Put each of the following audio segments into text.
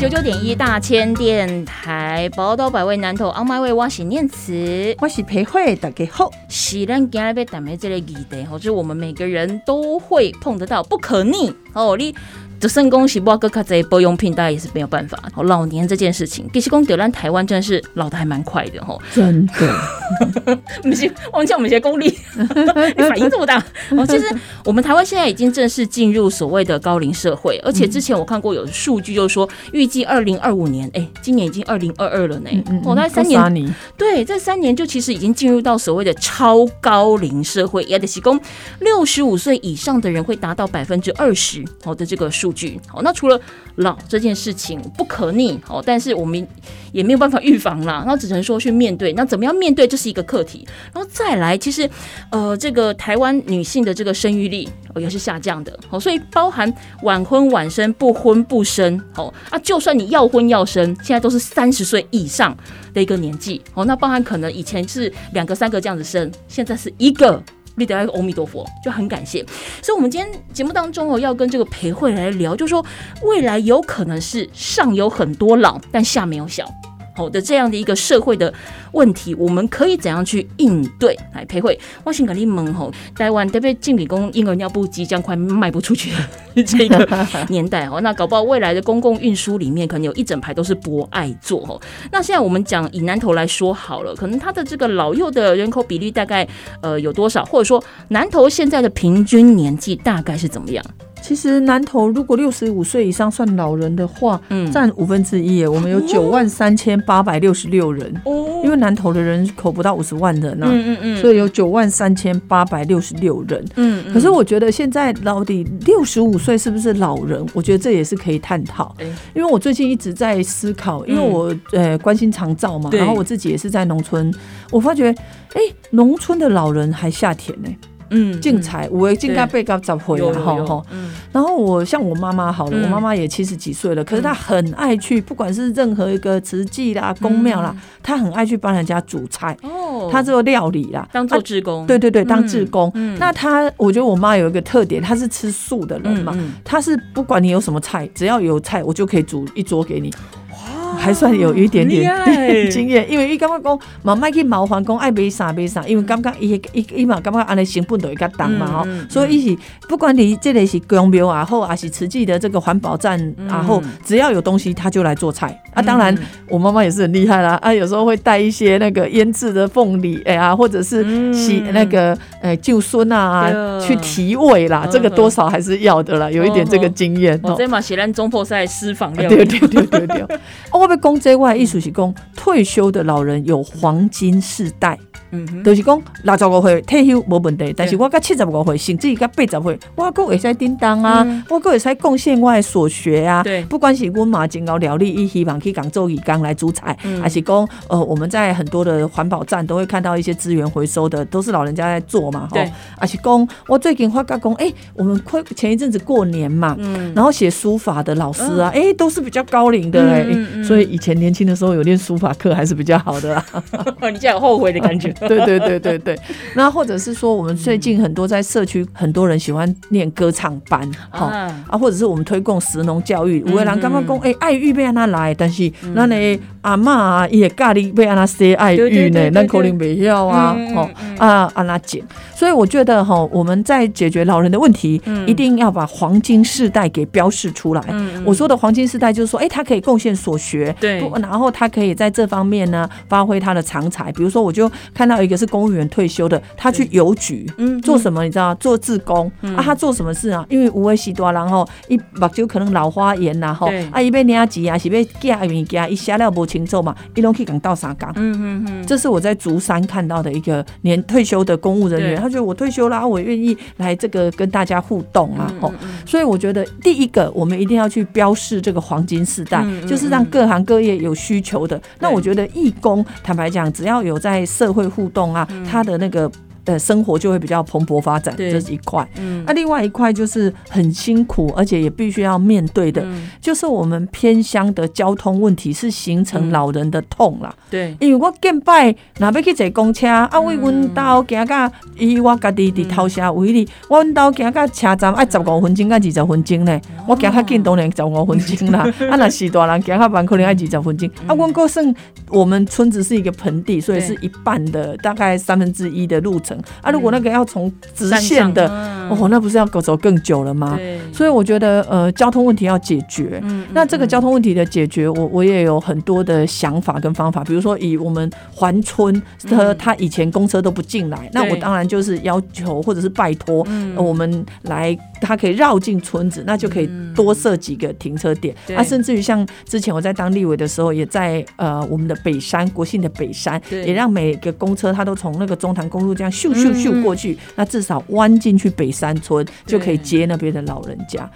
九九点一大千电台，宝岛百位南投 On My Way，我是念慈。我是培慧，大家好。是咱今日被这个议题，吼，就是我们每个人都会碰得到，不可逆哦。你就算恭喜不个卡这保养品，大家也是没有办法。哦，老年这件事情，其实讲到咱台湾真的是老的还蛮快的吼。真的，不是，忘记我们一些功力，你反应这么大。哦，其实我们台湾现在已经正式进入所谓的高龄社会，而且之前我看过有数据，就是说预计二零二五年，哎，今年已经二零二二了呢。哦，那三年，年，对，这三年就其实已经进入到所谓的超高龄社会，也得提供六十五岁以上的人会达到百分之二十好的这个数据。好，那除了老这件事情不可逆，好，但是我们也没有办法预防啦，那只能说去面对。那怎么样面对，这是一个课题。然后再来，其实呃，这个台湾女性的这个生育力、也是下降的，好，所以包含晚婚晚生、不婚不生，好啊，就算你要婚要生，现在都是三十岁以上的一个年纪，哦，那包含可能以前是两个三个这样子生，现在是一个。立得阿弥陀佛，就很感谢。所以，我们今天节目当中哦，要跟这个裴慧来聊，就说未来有可能是上有很多老，但下没有小。好的，这样的一个社会的问题，我们可以怎样去应对？来，裴慧，我先跟你问吼，台湾对不对？敬理工婴儿尿布即将快卖不出去了这个 年代哦，那搞不好未来的公共运输里面，可能有一整排都是博爱座哦。那现在我们讲以南投来说好了，可能它的这个老幼的人口比例大概呃有多少？或者说南投现在的平均年纪大概是怎么样？其实南投如果六十五岁以上算老人的话，嗯占五分之一耶。我们有九万三千八百六十六人，哦因为南投的人口不到五十万人啊、嗯嗯嗯，所以有九万三千八百六十六人。嗯嗯可是我觉得现在到底六十五岁是不是老人？我觉得这也是可以探讨哎。因为我最近一直在思考，因为我呃关心长照嘛，然后我自己也是在农村，我发觉哎，农村的老人还下田呢、嗯竞彩五位竞该被告找回有了哈然后我像我妈妈好了，嗯。我妈妈也七十几岁了，可是她很爱去，不管是任何一个慈济啦、公庙啦，她很爱去帮人家煮菜，哦。她做料理啦，当做啊志工，对对对，当志工。嗯。那她，我觉得我妈有一个特点，她是吃素的人嘛，嗯。她是不管你有什么菜，只要有菜，我就可以煮一桌给你。还算有一点点经验，因为伊感觉讲，嘛莫去麻烦讲爱买啥买啥，因为感觉伊伊伊嘛感觉安尼成本就会较重嘛吼。所以伊是不管你这个是公庙啊好，还是慈济的这个环保站啊后，只要有东西他就来做菜。啊。当然，我妈妈也是很厉害啦，啊，有时候会带一些那个腌制的凤梨，哎呀，或者是洗那个呃救孙啊对。去提味啦，这个多少还是要的啦，有一点这个经验哦。我这嘛写咱中破赛私房料。理，对对对对对，哦，我要讲这外意思是讲退休的老人有黄金世代，嗯哼，就是讲六十五岁退休无问题，但是我到七十五岁，甚至于到八十岁，我还会使叮当啊，我还会使贡献我的所学啊。对不管是阮嘛真熬料理，伊希望去港做义工来煮菜，还是讲呃我们在很多的环保站都会看到一些资源回收的，都是老人家在做嘛，对。还是讲我最近发觉讲，哎、我们快前一阵子过年嘛，嗯，然后写书法的老师啊，哎、都是比较高龄的哎、嗯嗯所以以前年轻的时候有练书法课还是比较好的啦。你这样有后悔的感觉，对对对对对，那或者是说，我们最近很多在社区，很多人喜欢练歌唱班，哈。啊啊，或者是我们推广食农教育，有的人嗯感觉讲，哎，爱玉要安那来，但是咱的阿嬷啊，伊也教你要安那写爱玉呢，那可能袂晓啊嗯嗯，吼。嗯。啊安那姐，所以我觉得哈，我们在解决老人的问题，一定要把黄金世代给标示出来。嗯我说的黄金世代就是说，哎，他可以贡献所学，对。然后他可以在这方面呢发挥他的长才。比如说，我就看到一个是公务员退休的，他去邮局，嗯做什么？你知道，做志工。啊，他做什么事啊？因为无为西多，然后一目睭可能老花眼呐，吼对，啊，伊要领钱啊，是要寄物件，伊写了无清楚嘛，伊拢去讲到三讲。嗯嗯嗯，这是我在竹山看到的一个年退休的公务人员，他觉得我退休了，啊我愿意来这个跟大家互动啊，嗯吼、所以我觉得第一个我们一定要去标示这个黄金时代，就是让各行各业有需求的。那我觉得义工，坦白讲，只要有在社会互动啊，他的那个。呃生活就会比较蓬勃发展，对这是一块。嗯那另外一块就是很辛苦，而且也必须要面对的，嗯就是我们偏乡的交通问题是形成嗯老人的痛啦。对，因为我见拜，若要去坐公车，啊，为阮兜行到伊我家己伫头城为例，我阮兜行到车站爱十五分钟，到二十分钟呢。我行较近当然十五分钟啦，啊，若是大人行较慢，可能爱二十分钟。啊，阮哥算我们村子是一个盆地，所以是一半的大概三分之一的路程。啊，如果那个要从直线的，嗯。哦，那不是要走更久了吗？所以我觉得，呃，交通问题要解决。嗯那这个交通问题的解决，我我也有很多的想法跟方法。比如说，以我们环村，他他以前公车都不进来，那我当然就是要求或者是拜托，呃我们来，他可以绕进村子，那就可以多设几个停车点。对。啊，甚至于像之前我在当立委的时候，也在呃我们的北山国信的北山，也让每个公车它都从那个中潭公路这样咻咻咻过去，那至少弯进去北山村就可以接那边的老人家。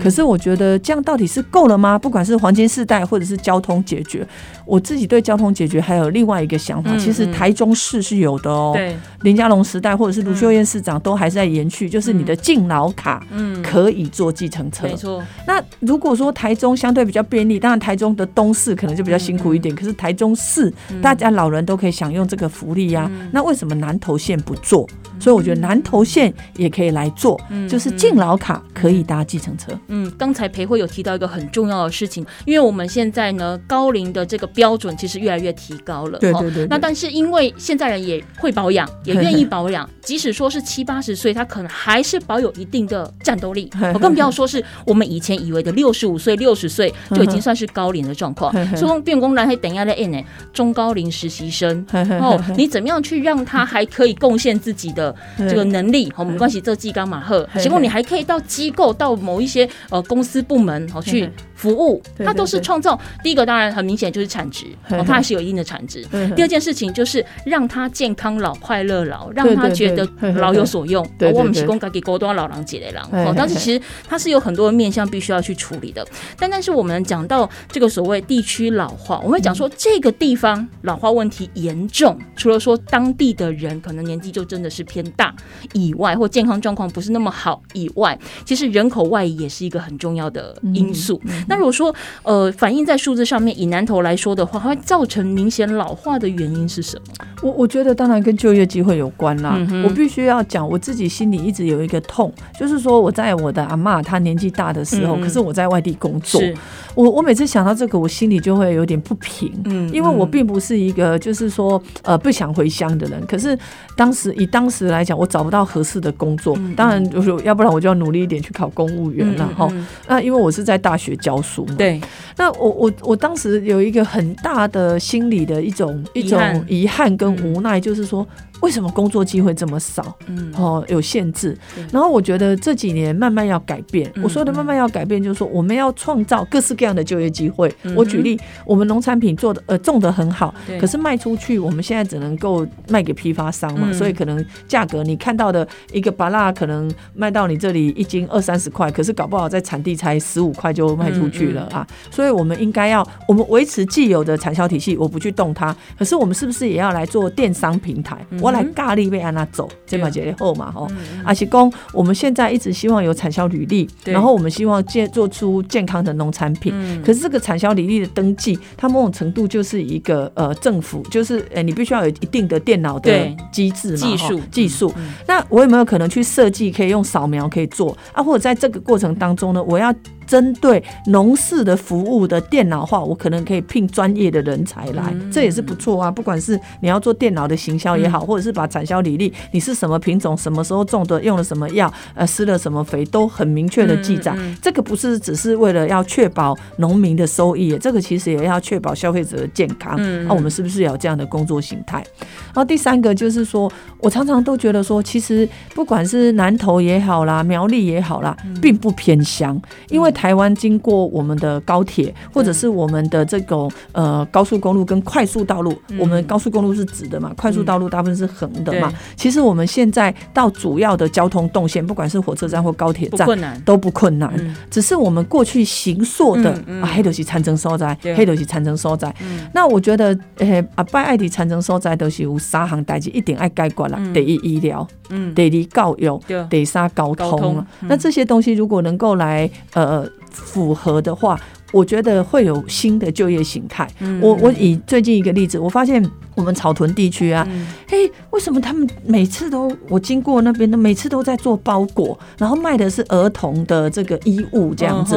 可是我觉得这样到底是够了吗？不管是黄金世代或者是交通解决，我自己对交通解决还有另外一个想法。嗯其实台中市是有的哦，对，林佳龙时代或者是卢秀燕市长都还是在延续，就是你的敬老卡嗯，可以坐计程车。没错，那如果说台中相对比较便利，当然台中的东市可能就比较辛苦一点，可是台中市大家老人都可以享用这个福利呀、那为什么南投县不做？所以我觉得南投县也可以来做，就是敬老卡可以搭计程车。嗯，刚才裴慧有提到一个很重要的事情，因为我们现在呢高龄的这个标准其实越来越提高了，哦对对对对那但是因为现在人也会保养，也愿意保养，即使说是七八十岁，他可能还是保有一定的战斗力。我更不要说是我们以前以为的六十五岁、六十岁 就已经算是高龄的状况。所以变工男还等一下在 N 呢，中高龄实习生哦，你怎么样去让他还可以贡献自己的这个能力？好，没关系，这技刚马赫，嘿结果你还可以到机构、到某一些呃公司部门好去服务，对它都是创造。第一个当然很明显就是产值，哦，它还是有一定的产值。嗯第二件事情就是让他健康老、快乐老，让他觉得老有所用。我们提供给高端老狼姐的狼，哦但是其实它是有很多的面向必须要去处理的。但但是我们讲到这个所谓地区老化，我们会讲说这个地方老化问题严重，除了说当地的人可能年纪就真的是偏大以外，或健康状况不是那么好以外，其实人口外移也是一个很重要的因素。那如果说呃反映在数字上面，以南投来说的话，它会造成明显老化的原因是什么？我我觉得当然跟就业机会有关啦。嗯我必须要讲，我自己心里一直有一个痛，就是说我在我的阿妈她年纪大的时候，可是我在外地工作，我我每次想到这个，我心里就会有点不平。嗯因为我并不是一个就是说呃不想回乡的人，可是当时以当时来讲，我找不到合适的工作，当然就是要不然我就要努力一点去考公务员了哈。嗯。那因为我是在大学教书嘛，对，那我我我当时有一个很大的心理的一种一种遗憾。跟无奈，就是说为什么工作机会这么少？嗯哦，有限制。然后我觉得这几年慢慢要改变。嗯我说的慢慢要改变，就是说我们要创造各式各样的就业机会。嗯我举例，我们农产品做的呃种的很好，可是卖出去我们现在只能够卖给批发商嘛，嗯所以可能价格你看到的一个巴拉可能卖到你这里一斤二三十块，可是搞不好在产地才十五块就卖出去了嗯啊。所以我们应该要我们维持既有的产销体系，我不去动它，可是我们是不是也要来做电商平台？来尬力被安娜走，这么节后嘛吼。嗯阿西公，我们现在一直希望有产销履历，然后我们希望建做出健康的农产品。嗯可是这个产销履历的登记，它某种程度就是一个呃政府，就是呃你必须要有一定的电脑的对机制嘛，技术技术。嗯那我有没有可能去设计可以用扫描可以做啊？或者在这个过程当中呢，我要针对农事的服务的电脑化，我可能可以聘专业的人才来，嗯这也是不错啊。不管是你要做电脑的行销也好，或者是把产销履历，你是什么品种、什么时候种的、用了什么药、呃施了什么肥，都很明确的记载。这个不是只是为了要确保农民的收益，这个其实也要确保消费者的健康。嗯那、我们是不是也有这样的工作形态？然后第三个就是说，我常常都觉得说，其实不管是南投也好啦，苗栗也好啦，并不偏乡，因为台湾经过我们的高铁，或者是我们的这种呃高速公路跟快速道路，嗯我们高速公路是直的嘛，快速道路大部分是横的嘛。其实我们现在到主要的交通动线，不管是火车站或高铁站。都不困难。嗯只是我们过去行塑的啊，黑都是产生所在，黑都是产生所在。嗯那我觉得，诶，阿拜爱迪产生所在都是有三行代志一定爱解决啦。嗯第一医疗，嗯，第二教育，对，第三交交通那这些东西如果能够来呃符合的话，我觉得会有新的就业形态。嗯我我以最近一个例子，我发现我们草屯地区啊，嗯。嘿，为什么他们每次都我经过那边的，每次都在做包裹，然后卖的是儿童的这个衣物这样子，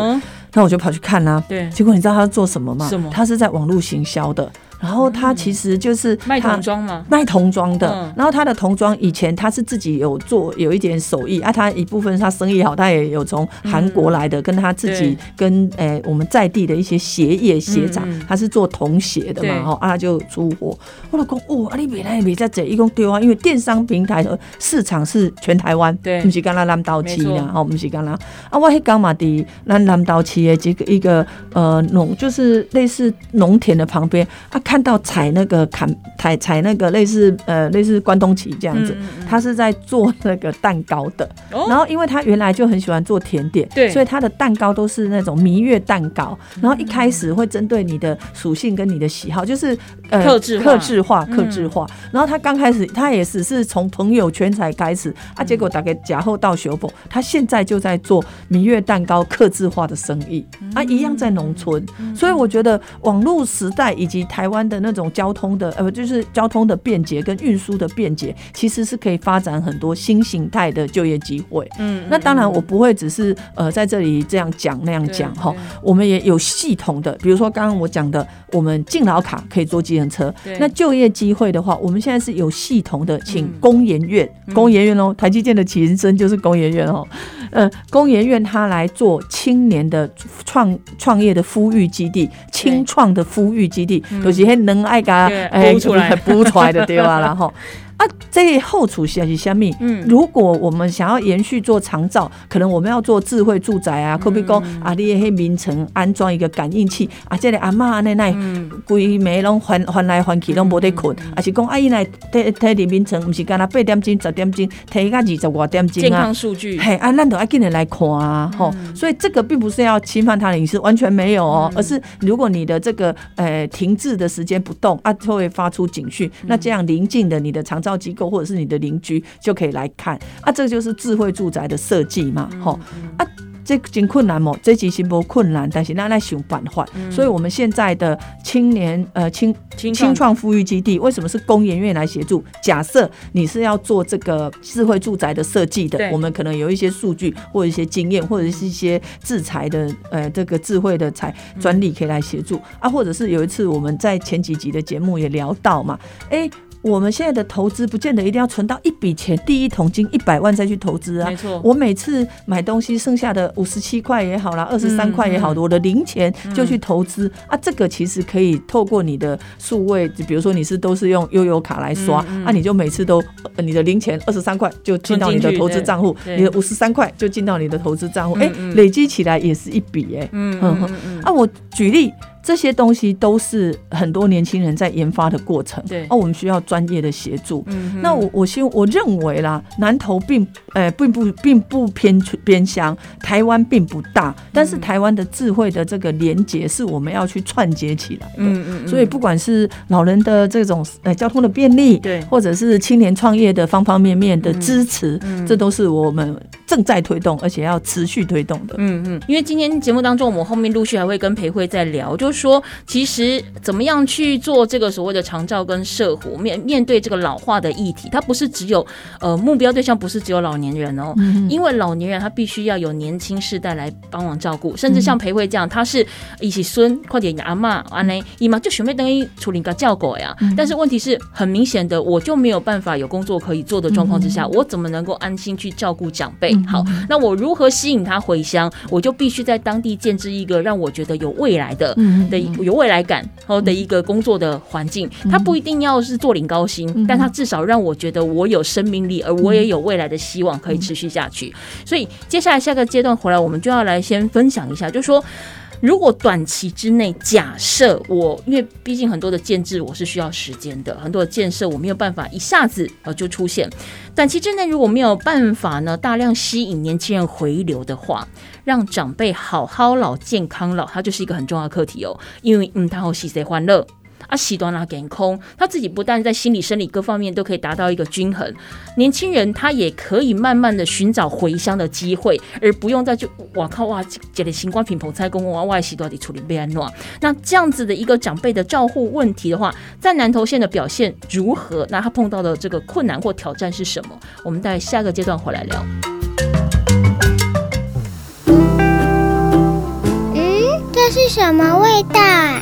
那我就跑去看啦、对，结果你知道他做什么吗？什么？他是在网络行销的，然后他其实就是卖童装嘛？卖童装的，嗯。然后他的童装以前他是自己有做有一点手艺啊，他一部分他生意好，他也有从韩国来的，跟他自己跟诶、我们在地的一些鞋业鞋厂，嗯。嗯他是做童鞋的对。嘛，哈啊他就出货，我老公哦，啊你别来别在这，一共对啊，因为电商平台的市场是全台湾，对。不是刚刚南岛区没错。啦，哦，不是刚刚啊，我迄刚嘛伫咱南岛区的这个一个呃农，就是类似农田的旁边啊，看到采那个砍采采那个类似呃类似关东旗这样子，嗯嗯嗯。他是在做那个蛋糕的，哦？然后因为他原来就很喜欢做甜点，对。所以他的蛋糕都是那种蜜月蛋糕，然后一开始会针对你的属性跟你的喜好，就是呃客制化。克制化、嗯克制化。然后他刚开始他也只是从朋友圈才开始啊，结果打给假后到修补，他现在就在做蜜月蛋糕克制化的生意啊，一样在农村。所以我觉得网络时代以及台湾的那种交通的呃，不就是交通的便捷跟运输的便捷，其实是可以发展很多新形态的就业机会。嗯那当然，我不会只是呃在这里这样讲那样讲哈，我们也有系统的，比如说刚刚我讲的，我们敬老卡可以坐计程车。那就业机会的话，我们现在是有系统的，请嗯工研院，工研院哦，台积电的前身就是工研院哦，呃，工研院它来做青年的创创业的孵育基地，青创的孵育基地，有些很能爱甲对哎出来 孵出来的对吧？然后。啊，这个后厨是是虾米？嗯。如果我们想要延续做长照，可能我们要做智慧住宅啊，可比讲嗯啊，你迄名城安装一个感应器啊，这个阿嬷那那嗯。规暝拢翻翻来翻去拢无得困，啊是讲啊伊来摕摕入名城，毋是干那八点钟、十点钟，摕到二十外点钟啊。健康。数据，嘿，啊，咱都要进人来看啊，吼、所以这个并不是要侵犯他的隐私，完全没有哦，而是如果你的这个呃停滞的时间不动啊，就会发出警讯，那这样临近的你的长照机构或者是你的邻居就可以来看啊，这就是智慧住宅的设计嘛，吼、啊。这真困难哦？这其实不困难，但是那来想办法。所以，我们现在的青年呃青青青创富裕基地为什么是工研院来协助？假设你是要做这个智慧住宅的设计的，我们可能有一些数据或者一些经验，或者是一些制裁的呃这个智慧的财专利可以来协助啊，或者是有一次我们在前几集的节目也聊到嘛，哎。我们现在的投资不见得一定要存到一笔钱，第一桶金一百万再去投资啊。没。错，我每次买东西剩下的五十七块也好啦，二十三块也好，嗯我的零钱就去投资、啊。这个其实可以透过你的数位，比如说你是都是用悠游卡来刷，啊，你就每次都、呃你的零钱二十三块就进到你的投资账户，你的五十三块就进到你的投资账户，哎、嗯嗯。累积起来也是一笔哎、嗯。嗯嗯嗯。啊，我举例。这些东西都是很多年轻人在研发的过程，对。哦，我们需要专业的协助。嗯那我我希我认为啦，南投并呃并不并不偏偏乡，台湾并不大，但是台湾的智慧的这个连接是我们要去串接起来的。嗯嗯，所以不管是老人的这种呃交通的便利，对。或者是青年创业的方方面面的支持，嗯。这都是我们正在推动，而且要持续推动的。嗯嗯，因为今天节目当中，我们后面陆续还会跟裴慧在聊，就是说，其实怎么样去做这个所谓的长照跟社活面面对这个老化的议题，它不是只有呃目标对象不是只有老年人哦，因为老年人他必须要有年轻世代来帮忙照顾，甚至像裴慧这样，他是一起孙快点阿妈安内姨妈就准备等于处理个教狗呀，但是问题是很明显的，我就没有办法有工作可以做的状况之下，我怎么能够安心去照顾长辈？好，那我如何吸引他回乡？我就必须在当地建制一个让我觉得有未来的、嗯的有未来感后的一个工作的环境。他不一定要是坐领高薪，但他至少让我觉得我有生命力，而我也有未来的希望可以持续下去。所以接下来下个阶段回来，我们就要来先分享一下，就是说。如果短期之内，假设我，因为毕竟很多的建制我是需要时间的，很多的建设我没有办法一下子呃就出现。短期之内如果没有办法呢，大量吸引年轻人回流的话，让长辈好好老、健康老，它就是一个很重要的课题哦。因为嗯，他好喜谁欢乐。啊，喜端拉给空，他自己不但在心理、生理各方面都可以达到一个均衡，年轻人他也可以慢慢的寻找回乡的机会，而不用再去哇靠哇，这里新冠品棚菜公哇外洗到底处理被安诺。那这样子的一个长辈的照护问题的话，在南投县的表现如何？那他碰到的这个困难或挑战是什么？我们待下个阶段回来聊。嗯，这是什么味道啊？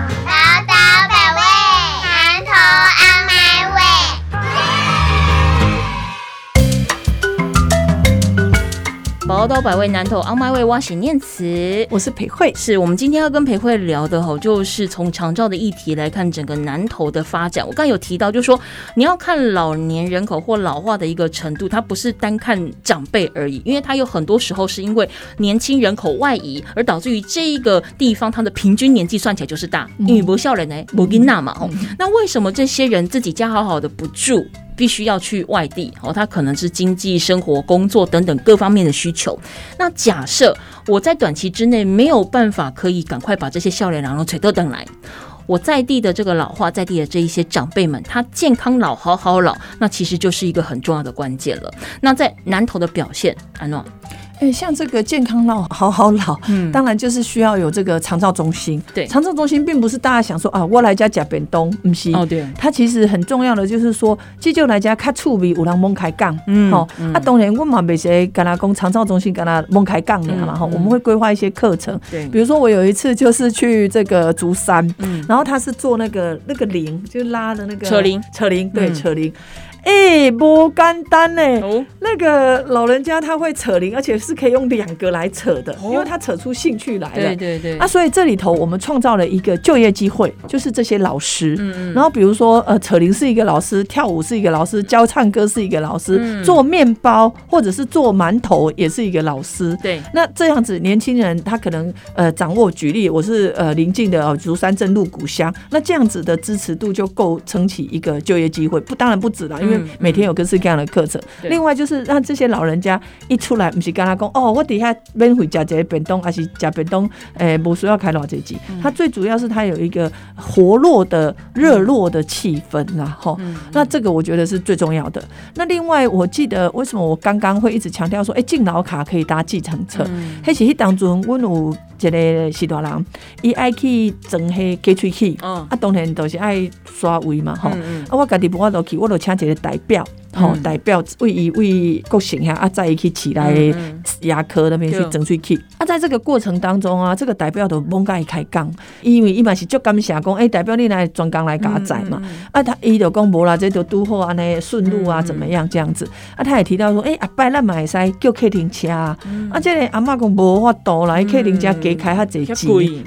宝岛百味南投 On My Way 挖洗念词。我是裴慧，是我们今天要跟裴慧聊的吼，就是从长照的议题来看整个南投的发展。我刚刚有提到，就是说你要看老年人口或老化的一个程度，它不是单看长辈而已，因为它有很多时候是因为年轻人口外移，而导致于这一个地方它的平均年纪算起来就是大，因为不孝人呢，不跟那嘛吼。那为什么这些人自己家好好的不住？必须要去外地哦，他可能是经济、生活、工作等等各方面的需求。那假设我在短期之内没有办法可以赶快把这些笑脸然后腿都等来，我在地的这个老化，在地的这一些长辈们，他健康老、好好老，那其实就是一个很重要的关键了。那在南投的表现，安诺，哎、像这个健康老好好老，嗯。当然就是需要有这个长照中心。对。长照中心并不是大家想说啊，我来家假扁东，不是。哦对，它其实很重要的就是说，这就来家较趣味，有人蒙开杠，嗯吼、嗯。啊，当然我嘛袂是跟他讲长照中心跟他蒙开杠的嘛，吼、嗯。我们会规划一些课程，对。比如说我有一次就是去这个竹山，嗯。然后他是做那个那个铃，就拉的那个扯铃，扯铃，对，嗯。扯铃，哎、不简单呢。哦，那个老人家他会扯铃，而且是可以用两个来扯的，哦因为他扯出兴趣来了。对对对，啊，所以这里头我们创造了一个就业机会，就是这些老师。嗯嗯然后比如说，呃，扯铃是一个老师，跳舞是一个老师，教唱歌是一个老师，嗯做面包或者是做馒头也是一个老师。对，那这样子，年轻人他可能呃掌握，举例，我是呃邻近的哦竹山镇鹿谷乡，那这样子的支持度就够撑起一个就业机会，不当然不止啦，因为嗯每天有各式各样的课程。对另外就是让这些老人家一出来，不是跟他讲哦，我底下免费加这个便当，还是加便当，诶、不需要开偌济钱。嗯他最主要是他有一个活络的、热络的气氛啦，吼、嗯那这个我觉得是最重要的。那另外，我记得为什么我刚刚会一直强调说，哎、敬老卡可以搭计程车？嗯迄是迄当中，阮有一个是大人，伊爱去装迄假喙齿，嗯。啊，当然都是爱刷胃嘛，吼、啊，我家己无法度去，我就请一个代表，吼、嗯。代表为伊为国省遐啊，载伊去市内嗯牙科那边去对。争取去。啊，在这个过程当中啊，这个代表都猛甲伊开讲，因为伊嘛是足感谢讲，诶、代表你来专工来甲我载嘛。嗯啊，他伊就讲无啦，这就拄好安尼顺路啊，嗯怎么样这样子？啊，他也提到说，诶、阿伯咱嘛会使叫客停车啊。嗯。啊，这个阿嬷讲无法度啦，伊客停车加开较济钱，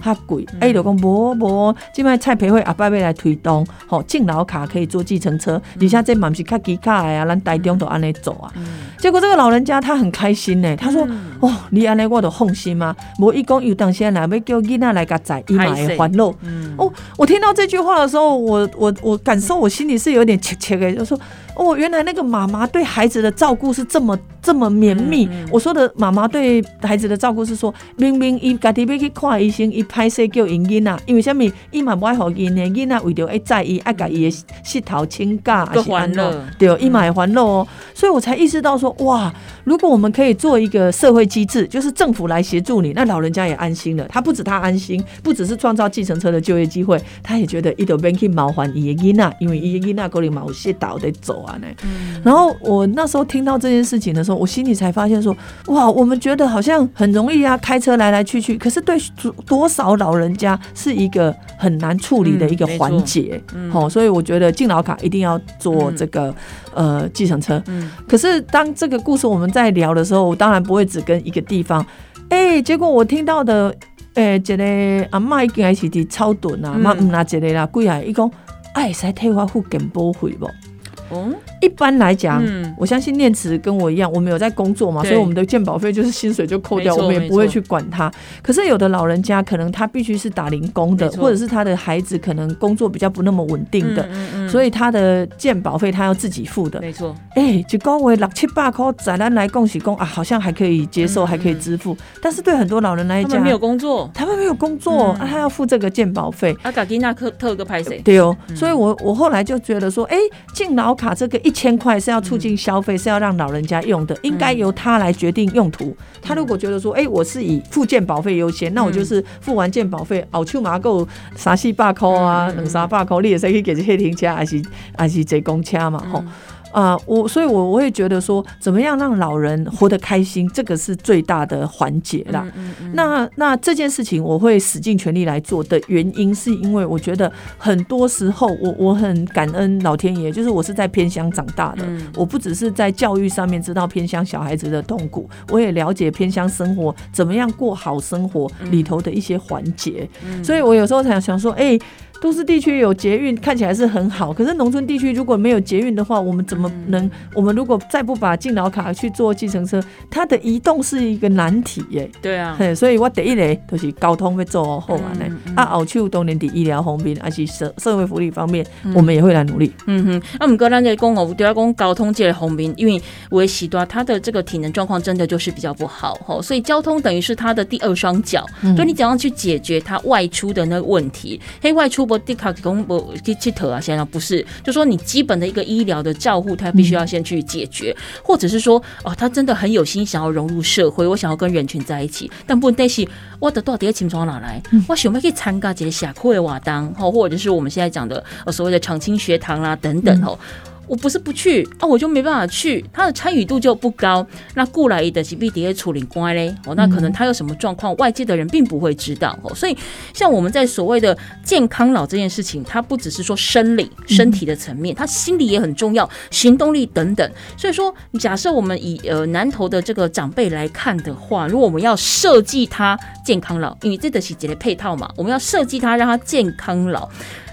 较贵。嗯。啊，伊就讲无无，即摆蔡培慧阿伯要来推动，吼，敬老卡可以做计程车，而且这嘛毋是较低卡的啊，咱台中都安尼做啊。嗯结果这个老人家他很开心呢，他说：“哦，你安尼我都放心啊。无一讲有当时来要叫囡仔来甲仔，伊嘛会烦恼。”嗯哦，我听到这句话的时候，我我我感受我心里是有点切切的，就说哦，原来那个妈妈对孩子的照顾是这么这么绵密。嗯嗯我说的妈妈对孩子的照顾是说，明明伊家己要去看医生，伊拍摄叫因囡仔，因为什么？伊嘛不爱互因的囡仔为着爱在意，爱甲伊的膝头请假，还是安怎个欢乐对，伊嘛会烦恼哦。所以我才意识到说，哇，如果我们可以做一个社会机制，就是政府来协助你，那老人家也安心了。他不止他安心，不只是创造计程车的就业机会，他也觉得一头边去毛还伊的囡仔，因为伊的囡仔可能毛些倒得走啊呢。然后我那时候听到这件事情的时候，我心里才发现说，哇，我们觉得好像很容易啊，开车来来去去，可是对多少老人家是一个很难处理的一个环节。好，所以我觉得敬老卡一定要做这个呃计程车。嗯，可是当这个故事我们在聊的时候，我当然不会只跟一个地方。哎，结果我听到的，诶，一个阿妈已经开始伫超顿啊，妈唔拿一个啦，贵啊，伊讲，哎，使退我付健保费不？哦。一般来讲，嗯我相信念慈跟我一样，我们有在工作嘛，所以我们的健保费就是薪水就扣掉，我们也不会去管他。可是有的老人家可能他必须是打零工的，或者是他的孩子可能工作比较不那么稳定的，所以他的健保费他要自己付的。没错，哎，就高为六七八块，咱来来恭喜恭啊，好像还可以接受，还可以支付。但是对很多老人来讲，他没有工作，他们没有工作，啊，他要付这个健保费。啊，卡吉纳克特个拍谁？对哦，所以我我后来就觉得说，哎，敬老卡这个一千块是要。促进消费是要让老人家用的，应该由他来决定用途。他如果觉得说，哎，我是以付健保费优先，那我就是付完健保费，熬出麻够三四百块啊，两三百块，你也是可以给这些停车，还是还是坐公车嘛，吼。啊，我所以，我我会觉得说，怎么样让老人活得开心，这个是最大的环节啦。那那这件事情，我会使尽全力来做的原因，是因为我觉得很多时候，我我很感恩老天爷，就是我是在偏乡长大的，我不只是在教育上面知道偏乡小孩子的痛苦，我也了解偏乡生活怎么样过好生活里头的一些环节，所以我有时候想想说，哎。都市地区有捷运，看起来是很好。可是农村地区如果没有捷运的话，我们怎么能？我们如果再不把敬老卡去做计程车，它的移动是一个难题耶。对啊，所以我第一类就是交通会做好完呢。啊，后续多年的医疗方面，还是社社会福利方面，我们也会来努力。嗯哼，那唔过咱在讲哦，对要讲交通界的方面，因为维西多他的这个体能状况真的就是比较不好吼，所以交通等于是他的第二双脚。所以你怎样去解决他外出的那个问题？嘿外出。不，迪卡公不去去头啊！现在不是，就说你基本的一个医疗的照护，他必须要先去解决，或者是说，哦，他真的很有心想要融入社会，我想要跟人群在一起，但不但是我的到底要钱从哪来？我想不可以参加这些社会瓦当，哦，或者是我们现在讲的呃所谓的长青学堂啦等等哦。我不是不去啊，我就没办法去，他的参与度就不高。那过来的是 B D A 处理乖嘞，哦，那可能他有什么状况，外界的人并不会知道哦。所以，像我们在所谓的健康老这件事情，它不只是说生理身体的层面，他心理也很重要，行动力等等。所以说，假设我们以呃南投的这个长辈来看的话，如果我们要设计他健康老，因为这的是几类配套嘛，我们要设计他让他健康老。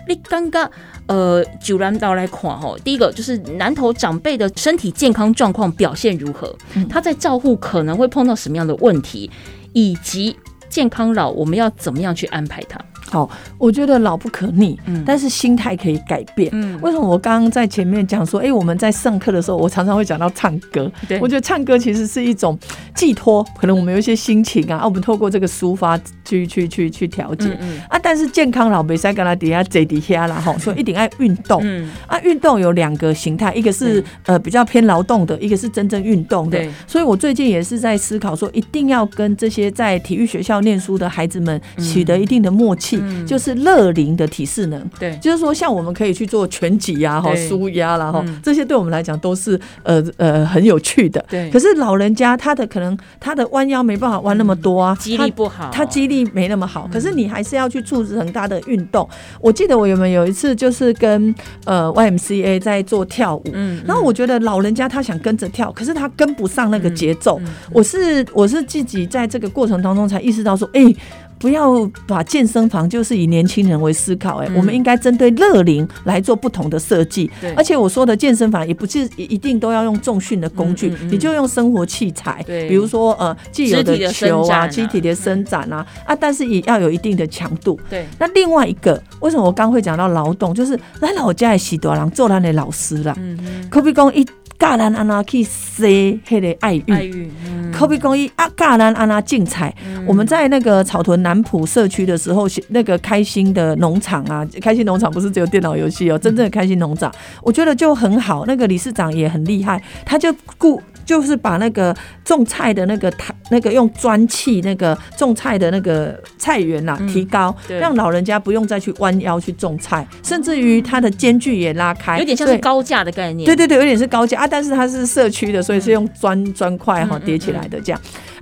你刚刚。呃，九兰岛来看哈，第一个就是南头长辈的身体健康状况表现如何，他在照护可能会碰到什么样的问题，以及健康老我们要怎么样去安排他。好，我觉得老不可逆，嗯，但是心态可以改变。嗯，为什么我刚刚在前面讲说，哎，我们在上课的时候，我常常会讲到唱歌。对，我觉得唱歌其实是一种寄托，可能我们有一些心情啊，啊，我们透过这个抒发去去去去调节。嗯啊，但是健康老没塞跟他底下坐底下啦，哈，所以一定爱运动。嗯啊，运动有两个形态，一个是呃比较偏劳动的，一个是真正运动的。所以我最近也是在思考说，一定要跟这些在体育学校念书的孩子们取得一定的默契。就是乐龄的体适能，对，就是说像我们可以去做拳击呀、哈舒压啦、哈这些，对我们来讲都是呃呃很有趣的。对，可是老人家他的可能他的弯腰没办法弯那么多啊，肌力不好，他肌力没那么好。可是你还是要去促织很大的运动。我记得我有没有有一次就是跟呃 YMCA 在做跳舞，嗯，然后我觉得老人家他想跟着跳，可是他跟不上那个节奏。我是我是自己在这个过程当中才意识到说，哎。不要把健身房就是以年轻人为思考，哎，我们应该针对乐龄来做不同的设计。而且我说的健身房也不是一定都要用重训的工具，你就用生活器材，比如说呃既有的球啊、机体的伸展啊啊，但是也要有一定的强度。对。那另外一个，为什么我刚会讲到劳动，就是来老家的喜多郎做他的老师了。嗯，可比讲一。教咱安那去洗迄个爱玉，可比讲伊啊，教咱安那竞彩。我们在那个草屯南浦社区的时候，那个开心的农场啊，开心农场不是只有电脑游戏哦，真正的开心农场，我觉得就很好。那个理事长也很厉害，他就雇就是把那个种菜的那个台，那个用砖砌那个种菜的那个菜园啦、嗯提高，对。让老人家不用再去弯腰去种菜，甚至于它的间距也拉开，有点像是高架的概念。对对对，有点是高架啊，但是它是社区的，所以是用砖砖块哈叠起来的这样。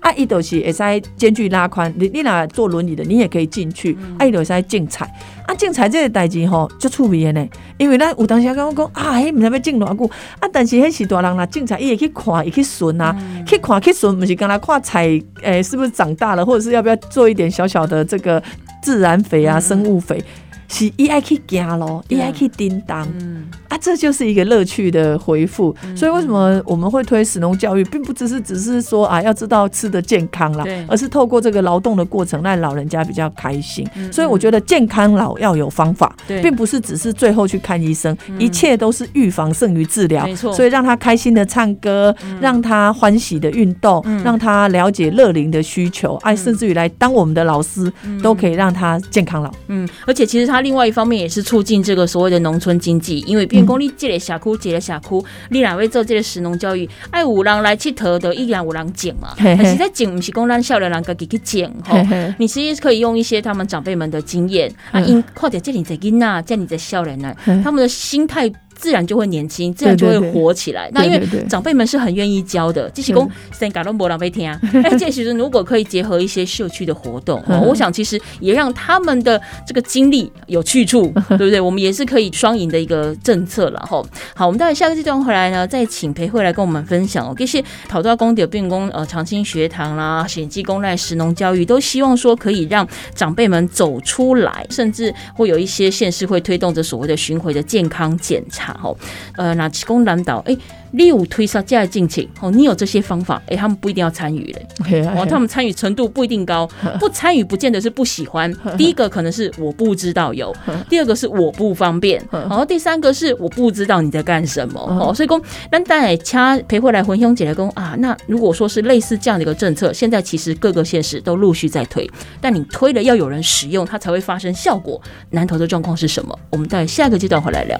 啊，伊都是会使间距拉宽，你你若坐轮椅的，你也可以进去。嗯啊，伊就会使种菜。啊，种菜这个代志吼，足趣味的呢。因为咱有当时讲讲啊，迄毋知要种偌久啊，但是迄时大人啦，种菜伊会去看，会去顺啊，嗯去看去顺，毋是干那看菜，诶、是不是长大了，或者是要不要做一点小小的这个自然肥啊、生物肥。是伊爱去行咯，伊对啊爱去叮当。嗯，啊，这就是一个乐趣的回复。所以为什么我们会推食农教育，并不只是只是说啊要知道吃的健康啦，而是透过这个劳动的过程，让老人家比较开心。嗯所以我觉得健康老要有方法，对并不是只是最后去看医生，一切都是预防胜于治疗没错。所以让他开心的唱歌，让他欢喜的运动，让他了解乐龄的需求，哎，甚至于来当我们的老师，都可以让他健康老。嗯，而且其实它另外一方面也是促进这个所谓的农村经济，因为变工你这个峡谷，这个峡谷，你哪位做这个食农教育，爱有人来佚佗的，依然有人捡嘛，但是在捡不是讲咱少年人家己去捡吼。嘿。嘿。你其实可以用一些他们长辈们的经验啊，嗯因或者这里在囡仔，这里在少年呢，嗯他们的心态自然就会年轻，自然就会活起来。那因为长辈们是很愿意教的，这些公生感都没人被听。哎，这 其实如果可以结合一些社区的活动，我想其实也让他们的这个经历有去处，对不对？我们也是可以双赢的一个政策了哈。好，我们待会下个阶段回来呢，再请裴慧来跟我们分享哦。这些跑到公的变工呃长青学堂啦、显基公赖石农教育，都希望说可以让长辈们走出来，甚至会有一些县市会推动着所谓的巡回的健康检查哦。呃，那提供南岛，哎、你有推杀价的进情哦，你有这些方法，哎、他们不一定要参与嘞，哦，他们参与程度不一定高，不参与不见得是不喜欢。第一个可能是我不知道有，第二个是我不方便，然后第三个是我不知道你在干什么哦，所以讲，那带掐陪回来魂兄姐来讲啊，那如果说是类似这样的一个政策，现在其实各个县市都陆续在推，但你推了要有人使用，它才会发生效果。南投的状况是什么？我们待下个阶段回来聊。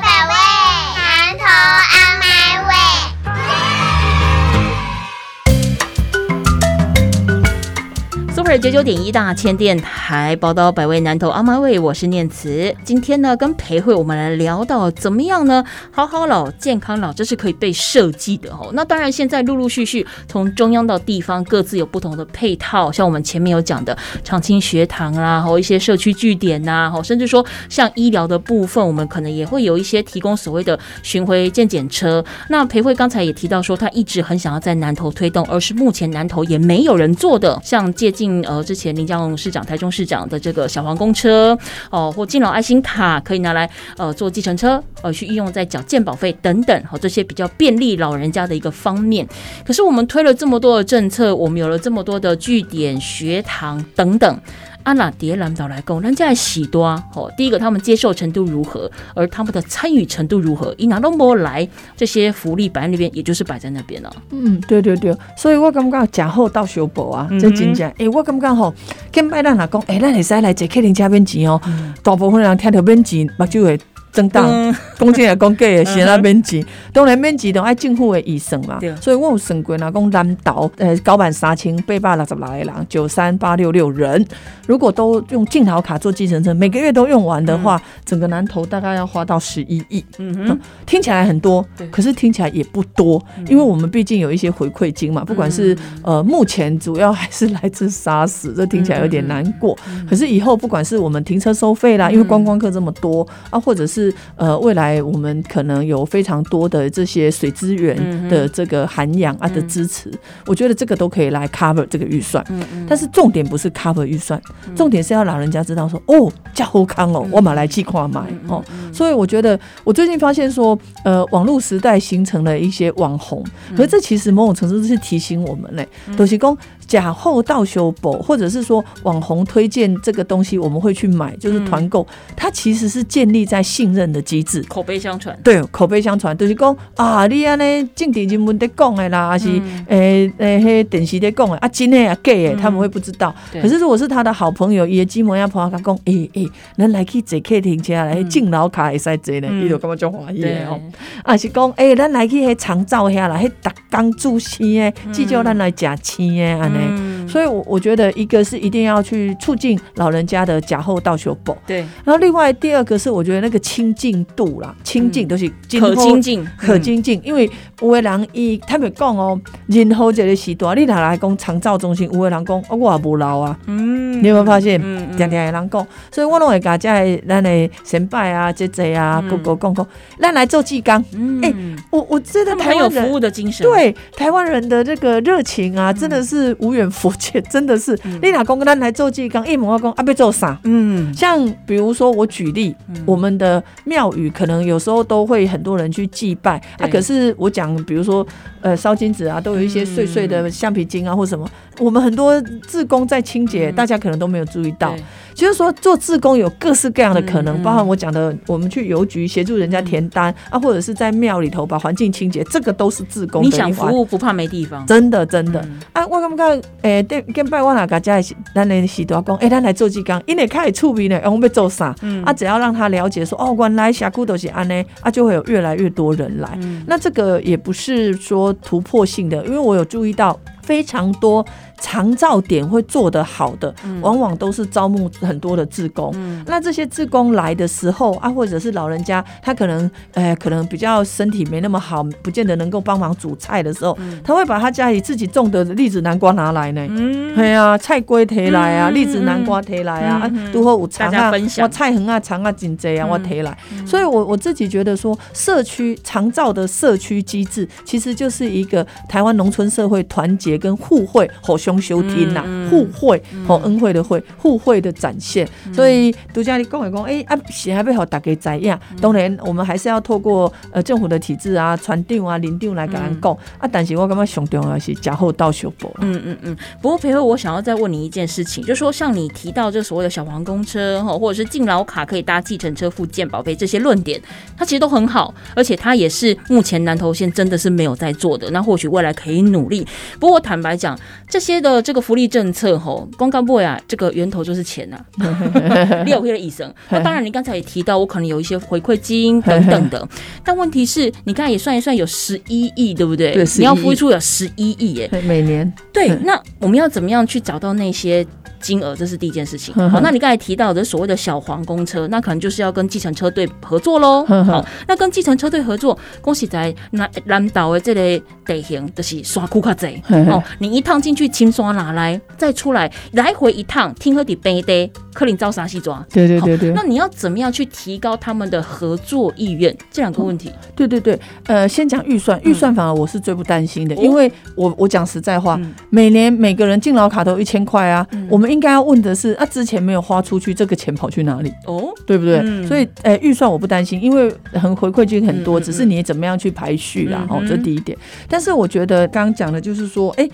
二九九点一大千电台报道百位南投阿妈味，我是念慈。今天呢，跟裴慧我们来聊到怎么样呢？好好老，健康老，这是可以被设计的哦。那当然，现在陆陆续续从中央到地方，各自有不同的配套，像我们前面有讲的长青学堂啦，和一些社区据点呐，哦，甚至说像医疗的部分，我们可能也会有一些提供所谓的巡回健检车。那裴慧刚才也提到说，他一直很想要在南投推动，而是目前南投也没有人做的，像借呃之前林佳龙市长、台中市长的这个小黄公车哦、或敬老爱心卡，可以拿来呃做计程车，呃去运用在缴健保费等等，好、这些比较便利老人家的一个方面。可是我们推了这么多的政策，我们有了这么多的据点、学堂等等。阿那蝶蓝岛来讲，人家来喜多啊！哦，第一个他们接受程度如何，而他们的参与程度如何？伊拿都无来，这些福利摆在那边，也就是摆在那边了。嗯，对对对，所以我感觉假后到修补啊，这真正，诶、我感觉吼，跟摆咱若讲，诶、咱会使来坐客人家免钱哦，大部分人听到免钱，目睭会睁大，嗯。讲真诶，讲假诶，先来免钱，当然免钱都爱政府的预算嘛。对，所以我有算过，啦讲南岛呃高版三千八百六十六个人，九三八六六人，如果都用敬老卡做计程车，每个月都用完的话，整个南投大概要花到十一亿。嗯哼，听起来很多对，可是听起来也不多，因为我们毕竟有一些回馈金嘛，不管是呃目前主要还是来自沙士，这听起来有点难过。可是以后不管是我们停车收费啦，因为观光客这么多啊，或者是呃未来我们可能有非常多的这些水资源的这个涵养啊的支持，我觉得这个都可以来 cover 这个预算。但是重点不是 cover 预算，重点是要老人家知道说哦，叫后康哦，我买来去看买哦。所以我觉得我最近发现说，呃，网络时代形成了一些网红，可是这其实某种程度是提醒我们嘞，都是讲假后到修补，或者是说网红推荐这个东西，我们会去买，就是团购，它其实是建立在信任的机制。口碑相传，对，口碑相传，就是讲啊，你安尼正地人文在讲的啦，还是诶诶，迄电视在讲的啊，真的啊假的，他们会不知道。可是如果是他的好朋友，也基本上朋友他讲，诶诶，咱来去坐客停车来，敬老卡会使坐呢，嗯。伊就感觉就欢喜哦。啊是讲，诶，咱来去迄长照遐啦，迄逐工煮生的，至少咱来食生的安尼。嗯所以我，我觉得一个是一定要去促进老人家的假后到修补，对。然后另外第二个是我觉得那个亲近度啦，亲近都是嗯可亲近，可亲近，因为有的人伊他们讲哦，任何一个时段，你若来讲长照中心，有的人讲哦，我也无老啊，嗯，你有没有发现？嗯嗯。常常的人讲，所以我拢会甲遮的咱的先拜啊、姐姐啊、嗯。哥哥讲讲，咱来做志工。嗯，哎我我觉得他们很有台湾人服务的精神，，对台湾人的这个热情啊，真的是无远弗届，真的是。你老公跟他来做志工，一问我讲啊，被做啥？嗯，像比如说，我举例，我们的庙宇可能有时候都会很多人去祭拜啊。可是我讲，比如说，呃，烧金纸啊，都有一些碎碎的橡皮筋啊，或什么。我们很多志工在清洁，嗯大家可能都没有注意到对。就是说，做志工有各式各样的可能，包含我讲的，我们去邮局协助人家填单啊，或者是在庙里头把环境清洁，这个都是志工你想服。务不怕没地方，真的真的、嗯啊！我刚刚诶，对，跟拜我哪家家的咱的时代讲，诶，咱来做几工，因为开始趣味呢，我们要做啥？嗯啊，只要让他了解说，哦，原来峡谷都是安呢，啊，就会有越来越多人来。嗯那这个也不是说突破性的，因为我有注意到非常多长照点会做得好的，往往都是招募很多的志工。嗯。那这些志工来的时候啊，或者是老人家，他可能呃可能比较身体没那么好，不见得能够帮忙煮菜的时候，他会把他家里自己种的栗子南瓜拿来呢。嗯，对啊，菜龟提来啊，嗯栗子南瓜提来啊，嗯嗯啊，如何有肠啊我菜很啊、长啊、紧济啊，嗯我提来。所以我我自己觉得说，社区长照的社区机制，其实就是一个台湾农村社会团结跟互惠、互相修听呐互惠、和恩惠的惠、互惠的展现。所以独家你讲一讲，哎啊，是还要好大家知影。当然，我们还是要透过呃政府的体制啊、传长啊、领长来跟咱讲啊。但是我感觉上重要的是假后到修补。嗯嗯嗯。不过裴慧，我想要再问你一件事情，就说像你提到这所谓的小黄公车哈，或者是敬老卡可以搭计程车附件保费这些论点，它其实都很好，而且它也是目前南投县真的是没有在做的。那或许未来可以努力。不过坦白讲，这些的这个福利政策吼，公干部呀，这个源头就是钱呐、啊，你有会的医生。那当然，你刚才也提到，我可能有一些回馈金等等的，但问题是你刚才也算一算，有十一亿，对不对？对你要付出有十一亿耶。每年对，嗯那我们要怎么样去找到那些金额？这是第一件事情。好，那你刚才提到的所谓的小黄公车，那可能就是要跟计程车队合作喽。好，那跟计程车队合作，恭喜在南南岛的这类地形就是刷库卡贼哦，你一趟进去轻刷拿来，再出来来回一趟，听喝底杯的，克林招啥西装。对对对对那你要怎么样去提高他们的合作意愿？这两个问题，对对对，呃，先讲预算，预算反而我是最不担心的，哦因为我我讲实在话，嗯每年每个人敬老卡都一千块啊，嗯我们应该要问的是，啊，之前没有花出去，这个钱跑去哪里？哦，对不对？嗯所以，呃，预算我不担心，因为很回馈金很多，只是你怎么样去排序啦，哦，这第一点。但是我觉得刚刚讲的就是说，哎。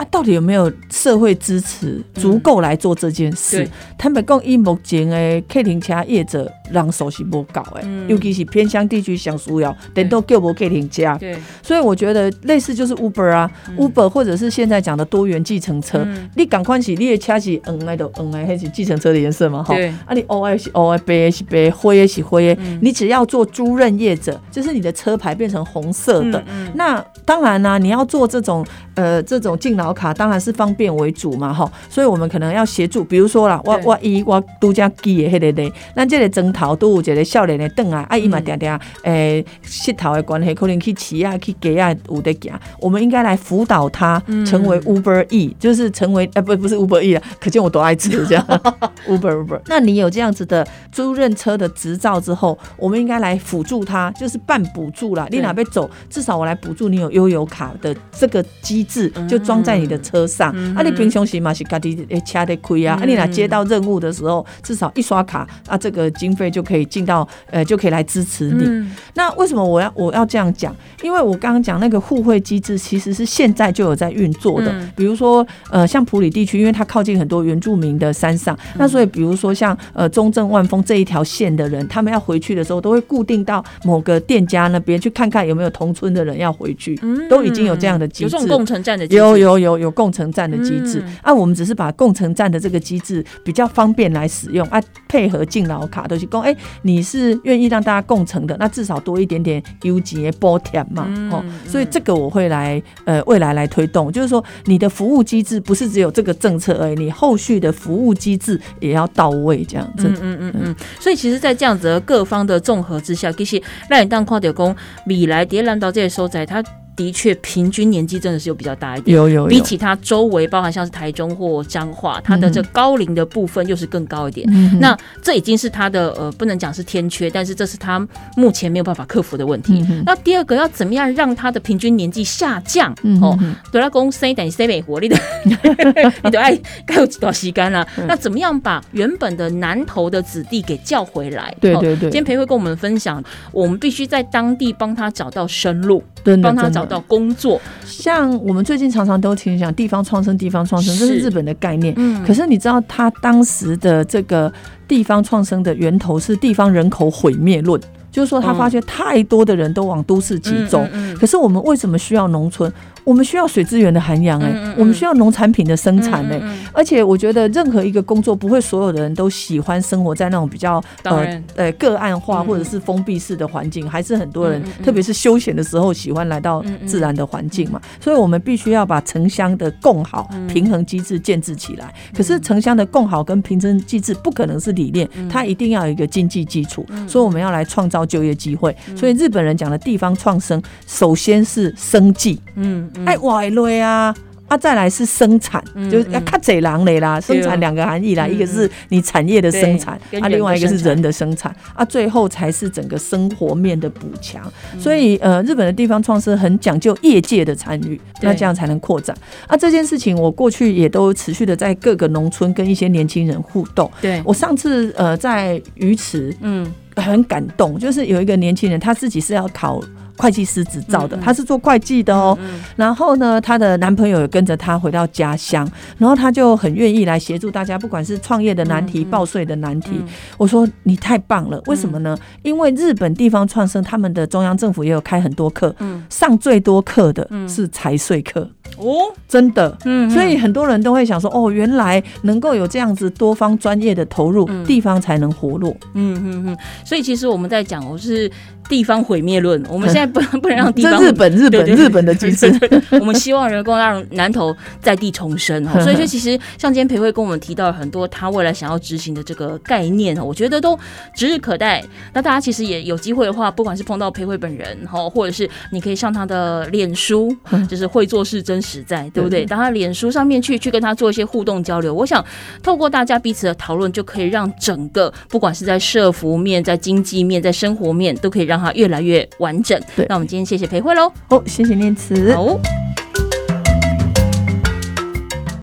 啊，到底有没有社会支持足够来做这件事？对。坦白讲，以目前的客停车业者人手是不够的，嗯。尤其是偏乡地区想需要，等都叫无客停车。对，所以我觉得类似就是 Uber 啊、u b e r 或者是现在讲的多元计程车，嗯。你赶快是你的车是黄的就黄的，还是计程车的颜色嘛？哈？对，啊你 O I 是 O I，，白的是白的，灰的是灰的，嗯。你只要做租赁业者，就是你的车牌变成红色的。嗯那当然啦、你要做这种呃这种敬老卡，当然是方便为主嘛，哈。所以我们可能要协助，比如说啦，我我以我独家记的迄个咧，咱这个征头都有一个少年的凳啊，啊伊嘛嗯。定定诶膝头的关系，可能去骑啊去街啊有得行，我们应该来辅导他嗯。成为 Uber E，、就是成为呃不不是 Uber E 啊，可见我多爱吃这样。Uber Uber。那你有这样子的租赁车的执照之后，我们应该来辅助他，就是办补助啦。你对。哪边走，至少我来补助你有悠游卡的这个机制，就装在你的车上。啊，你平常时嘛是家己诶车在开啊，啊，你俩接到任务的时候，至少一刷卡啊，这个经费就可以进到呃，就可以来支持你。那为什么我要我要这样讲？因为我刚刚讲那个互惠机制其实是现在就有在运作的。比如说呃，像普里地区，因为它靠近很多原住民的山上，那所以比如说像呃中正万丰这一条线的人，他们要回去的时候，都会固定到某个店家那边去看看有没有同村的人要回去，都已经有这样的机制，有这种共乘站的有有有有共乘站的机制。啊，我们只是把共乘站的这个机制比较方便来使用啊，配合敬老卡都是供。哎，你是愿意让大家共乘的，那至少多一点点优节补贴嘛，哦，所以这个我会来呃未来来推动，就是说你的服务机制不是只有这个政策而已，你后续的服务机制也要到位，这样子。嗯嗯嗯嗯。所以其实，在这样子各方的综合之下，其实让你当跨点工米来迭兰到这些收窄，它。的确，平均年纪真的是有比较大一点，有有比起它周围，包含像是台中或彰化，它的这高龄的部分又是更高一点。那这已经是它的呃，不能讲是天缺，但是这是它目前没有办法克服的问题。那第二个要怎么样让它的平均年纪下降？哦，对，拉公生等于生美活力的，你都爱该有几多吸干了？那怎么样把原本的南投的子弟给叫回来？对对对，今天培会跟我们分享，我们必须在当地帮他找到生路，帮他找。到工作，像我们最近常常都听讲地方创生，地方创生，这是日本的概念。嗯，可是你知道他当时的这个地方创生的源头是地方人口毁灭论，就是说他发觉太多的人都往都市集中。嗯，可是我们为什么需要农村？我们需要水资源的涵养哎，我们需要农产品的生产哎，而且我觉得任何一个工作不会所有的人都喜欢生活在那种比较呃呃个案化或者是封闭式的环境，还是很多人特别是休闲的时候喜欢来到自然的环境嘛。所以我们必须要把城乡的共好平衡机制建制起来。可是城乡的共好跟平衡机制不可能是理念，它一定要有一个经济基础。所以我们要来创造就业机会。所以日本人讲的地方创生，首先是生计。嗯。哎，外累啊！啊，再来是生产，就是要看贼狼嘞啦。生产两个含义啦，一个是你产业的生产，啊，另外一个是人的生产，啊，最后才是整个生活面的补强。所以，呃，日本的地方创生很讲究业界的参与，那这样才能扩展。啊，这件事情我过去也都持续的在各个农村跟一些年轻人互动。对我上次呃在鱼池，嗯，很感动，就是有一个年轻人他自己是要考。会计师执照的，她是做会计的哦。然后呢，她的男朋友也跟着她回到家乡，然后她就很愿意来协助大家，不管是创业的难题、报税的难题。我说你太棒了，为什么呢？因为日本地方创生，他们的中央政府也有开很多课，上最多课的是财税课哦，真的。嗯，所以很多人都会想说，哦，原来能够有这样子多方专业的投入，地方才能活络。嗯嗯嗯。所以其实我们在讲，我是。地方毁灭论，我们现在不能 不能让地方日本日本日本的机制，我们希望能够让南投在地重生。所以说，其实像今天裴慧跟我们提到很多他未来想要执行的这个概念我觉得都指日可待。那大家其实也有机会的话，不管是碰到裴慧本人哈，或者是你可以上他的脸书，就是会做事真实在，对不对？当他脸书上面去去跟他做一些互动交流，我想透过大家彼此的讨论，就可以让整个不管是在社服面、在经济面、在生活面，都可以让。哈，越来越完整。对，那我们今天谢谢裴慧喽。哦，谢谢念慈。好。